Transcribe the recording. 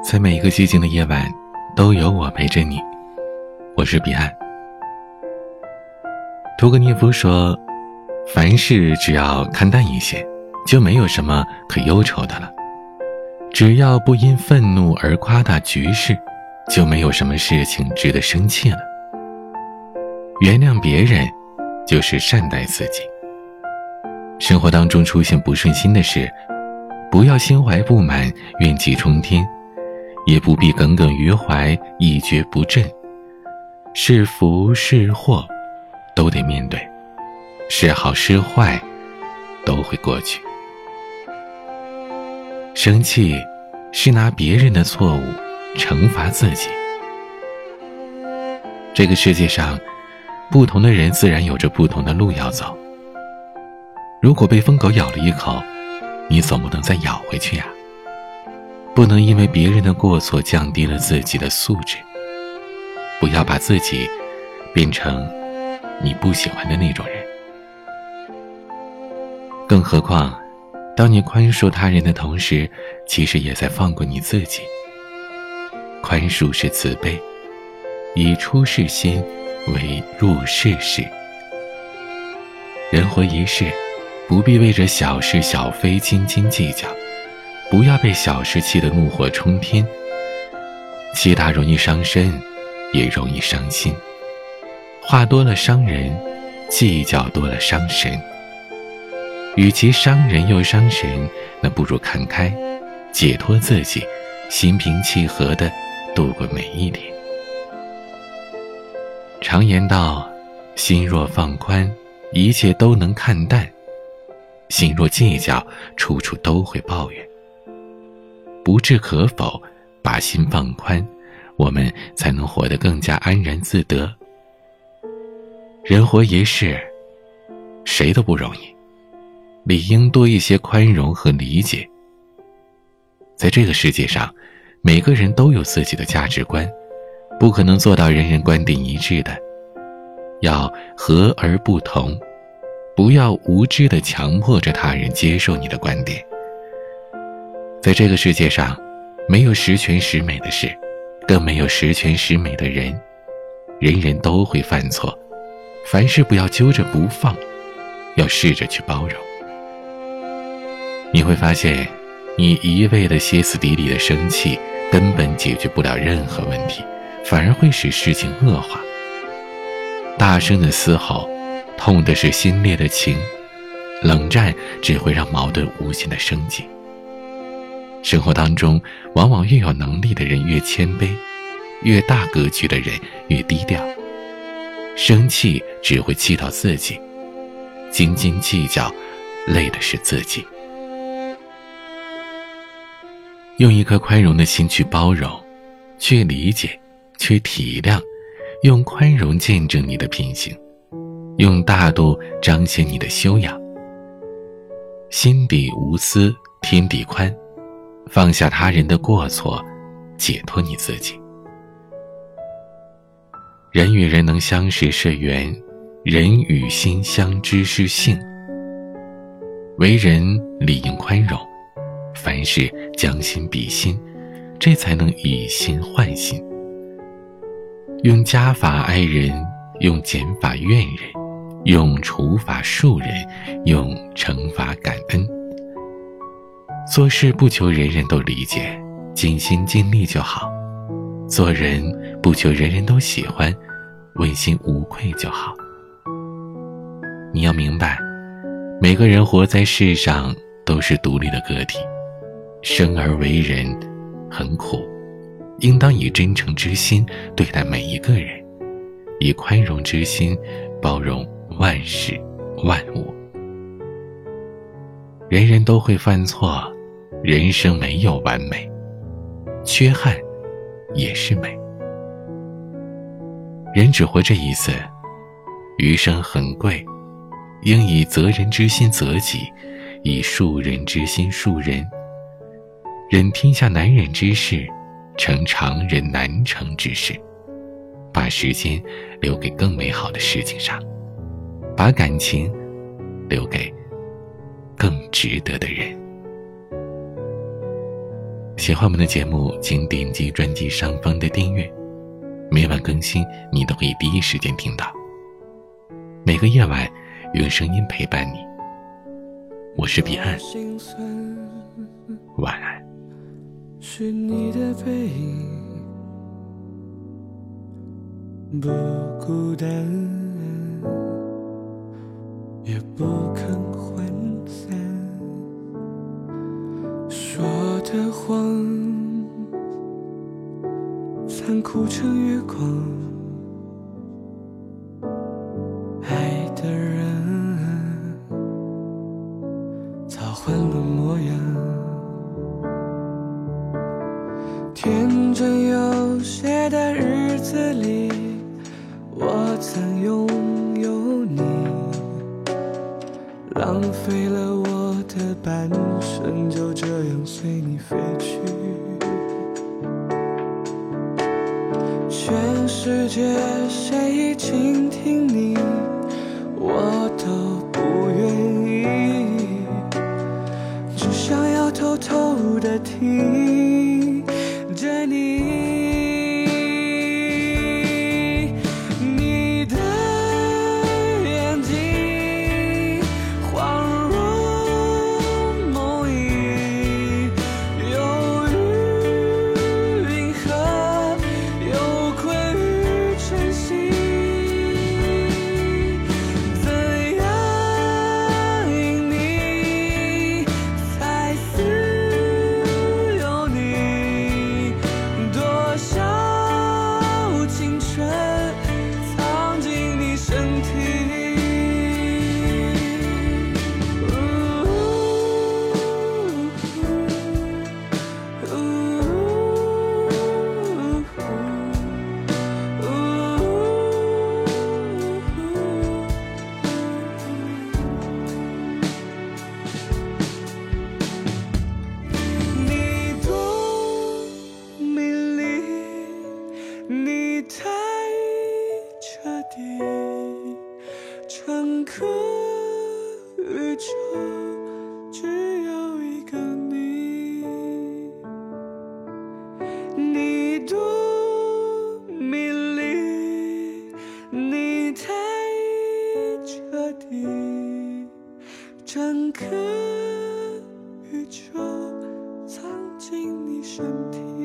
在每一个寂静的夜晚，都有我陪着你。我是彼岸。屠格涅夫说：“凡事只要看淡一些，就没有什么可忧愁的了；只要不因愤怒而夸大局势，就没有什么事情值得生气了。原谅别人，就是善待自己。生活当中出现不顺心的事，不要心怀不满，怨气冲天。”也不必耿耿于怀，一蹶不振。是福是祸，都得面对；是好是坏，都会过去。生气，是拿别人的错误惩罚自己。这个世界上，不同的人自然有着不同的路要走。如果被疯狗咬了一口，你总不能再咬回去呀。不能因为别人的过错降低了自己的素质。不要把自己变成你不喜欢的那种人。更何况，当你宽恕他人的同时，其实也在放过你自己。宽恕是慈悲，以出世心为入世事。人活一世，不必为着小事小非斤斤计较。不要被小事气得怒火冲天。气大容易伤身，也容易伤心。话多了伤人，计较多了伤神。与其伤人又伤神，那不如看开，解脱自己，心平气和的度过每一天。常言道：心若放宽，一切都能看淡；心若计较，处处都会抱怨。不置可否，把心放宽，我们才能活得更加安然自得。人活一世，谁都不容易，理应多一些宽容和理解。在这个世界上，每个人都有自己的价值观，不可能做到人人观点一致的，要和而不同，不要无知的强迫着他人接受你的观点。在这个世界上，没有十全十美的事，更没有十全十美的人。人人都会犯错，凡事不要揪着不放，要试着去包容。你会发现，你一味的歇斯底里的生气，根本解决不了任何问题，反而会使事情恶化。大声的嘶吼，痛的是心裂的情；冷战只会让矛盾无限的升级。生活当中，往往越有能力的人越谦卑，越大格局的人越低调。生气只会气到自己，斤斤计较，累的是自己。用一颗宽容的心去包容，去理解，去体谅，用宽容见证你的品行，用大度彰显你的修养。心底无私，天地宽。放下他人的过错，解脱你自己。人与人能相识是缘，人与心相知是性。为人理应宽容，凡事将心比心，这才能以心换心。用加法爱人，用减法怨人，用除法恕人，用惩罚感恩。做事不求人人都理解，尽心尽力就好；做人不求人人都喜欢，问心无愧就好。你要明白，每个人活在世上都是独立的个体，生而为人很苦，应当以真诚之心对待每一个人，以宽容之心包容万事万物。人人都会犯错。人生没有完美，缺憾也是美。人只活这一次，余生很贵，应以责人之心责己，以恕人之心恕人。忍天下难忍之事，成常人难成之事。把时间留给更美好的事情上，把感情留给更值得的人。喜欢我们的节目，请点击专辑上方的订阅，每晚更新，你都可以第一时间听到。每个夜晚，用声音陪伴你。我是彼岸，晚安。是你的背影，不孤单，也不肯的谎，残酷成月光。爱的人，早换了模样。天真有些的日子里，我曾拥有你，浪费了我我的半生，就这样随你飞去。全世界谁倾听你，我都不愿意，只想要偷偷的听。宇宙只有一个你。你多美丽，你太彻底，整个宇宙藏进你身体。